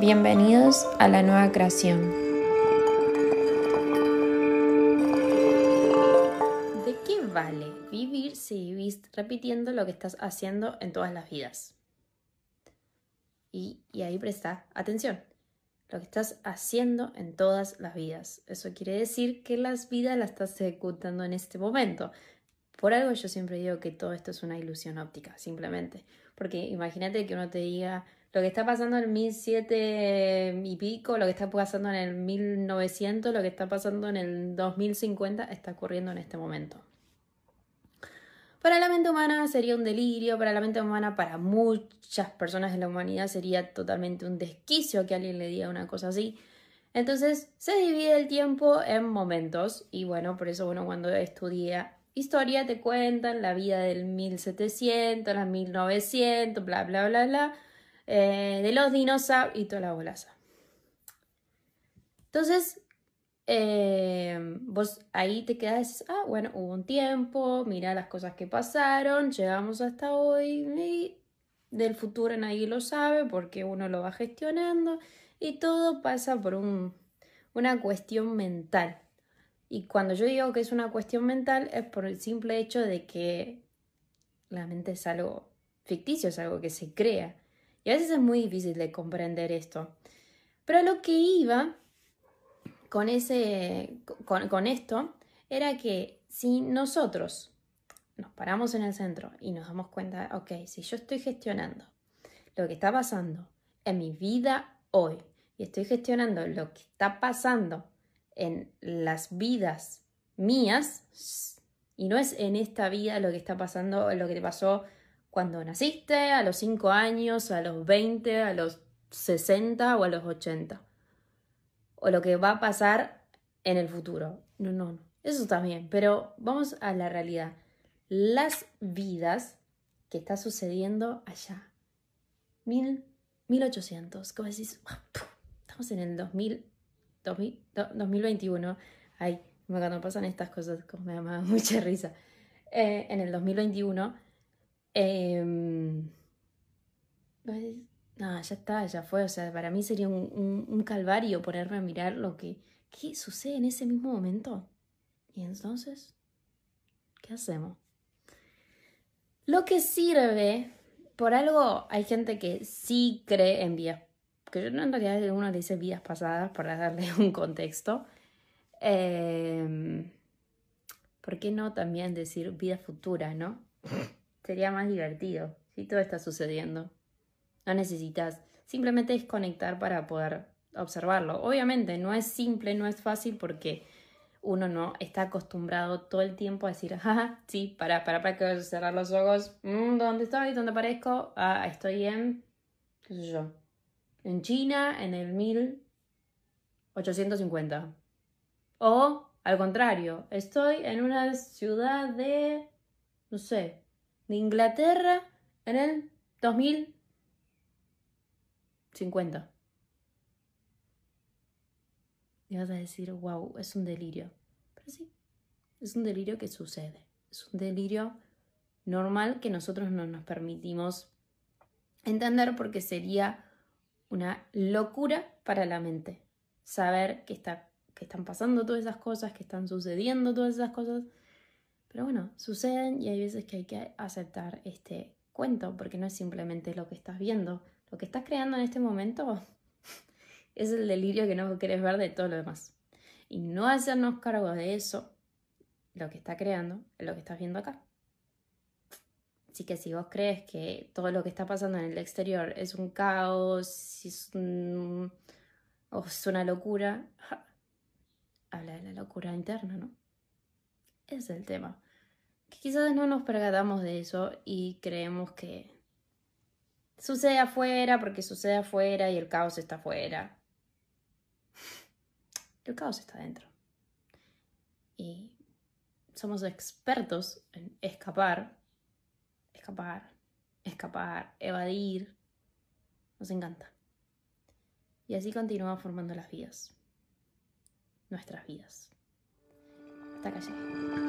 Bienvenidos a la nueva creación. ¿De qué vale vivir si vivís repitiendo lo que estás haciendo en todas las vidas? Y, ahí presta atención. Lo que estás haciendo en todas las vidas. Eso quiere decir que las vidas las estás ejecutando en este momento. Por algo yo siempre digo que todo esto es una ilusión óptica, simplemente. Porque imagínate que uno te diga, lo que está pasando en el 1007 y pico, lo que está pasando en el 1900, lo que está pasando en el 2050 está ocurriendo en este momento. Para la mente humana sería un delirio, para la mente humana, para muchas personas de la humanidad sería totalmente un desquicio que alguien le diga una cosa así. Entonces se divide el tiempo en momentos y bueno, por eso uno cuando estudia historia te cuentan la vida del 1700, las 1900, bla, bla, bla, bla eh, de los dinosaurios y toda la bolaza. Entonces, eh, vos ahí te quedas, ah, bueno, hubo un tiempo, mira las cosas que pasaron, llegamos hasta hoy y del futuro nadie lo sabe porque uno lo va gestionando y todo pasa por un, una cuestión mental. Y cuando yo digo que es una cuestión mental es por el simple hecho de que la mente es algo ficticio, es algo que se crea. Y a veces es muy difícil de comprender esto. Pero lo que iba con, ese, con, esto era que si nosotros nos paramos en el centro y nos damos cuenta, ok, si yo estoy gestionando lo que está pasando en mi vida hoy y estoy gestionando lo que está pasando en las vidas mías, y no es en esta vida lo que está pasando, lo que te pasó cuando naciste, a los 5 años, a los 20, a los 60 o a los 80. O lo que va a pasar en el futuro. No, no, no. Eso también. Pero vamos a la realidad. Las vidas que está sucediendo allá. Mil, 1800. ¿Cómo decís? Estamos en el 2000, 2021. Ay, cuando pasan estas cosas, como me da mucha risa. Eh, en el 2021 Em, no, ya está, ya fue. O sea, para mí sería un, calvario ponerme a mirar lo que ¿qué sucede en ese mismo momento. Y entonces, ¿qué hacemos? Lo que sirve, por algo hay gente que sí cree en vías, que yo en realidad uno le dice vías pasadas para darle un contexto. Eh, ¿Por qué no también decir vida futura, no? Sería más divertido si todo está sucediendo. No necesitas, simplemente desconectar para poder observarlo. Obviamente no es simple, no es fácil porque uno no está acostumbrado todo el tiempo a decir, ajá, sí, para, para, para que cerrar los ojos, mm, ¿dónde estoy? ¿Dónde aparezco? Ah, estoy en, qué sé yo, en China en el 1850. O, al contrario, estoy en una ciudad de, no sé, de Inglaterra en el 2050. Y vas a decir, wow, es un delirio. Pero sí, es un delirio que sucede. Es un delirio normal que nosotros no nos permitimos entender porque sería una locura para la mente. Saber que, está, que están pasando todas esas cosas, que están sucediendo todas esas cosas pero bueno, suceden y hay veces que hay que aceptar este cuento, porque no es simplemente lo que estás viendo. Lo que estás creando en este momento es el delirio que no quieres ver de todo lo demás. Y no hacernos cargo de eso, lo que está creando, es lo que estás viendo acá. Así que si vos crees que todo lo que está pasando en el exterior es un caos, o es una locura, habla de la locura interna, ¿no? es el tema. Que quizás no nos percatamos de eso y creemos que sucede afuera porque sucede afuera y el caos está afuera. El caos está dentro. Y somos expertos en escapar, escapar, escapar, evadir. Nos encanta. Y así continuamos formando las vidas. Nuestras vidas. Hasta acá llegué.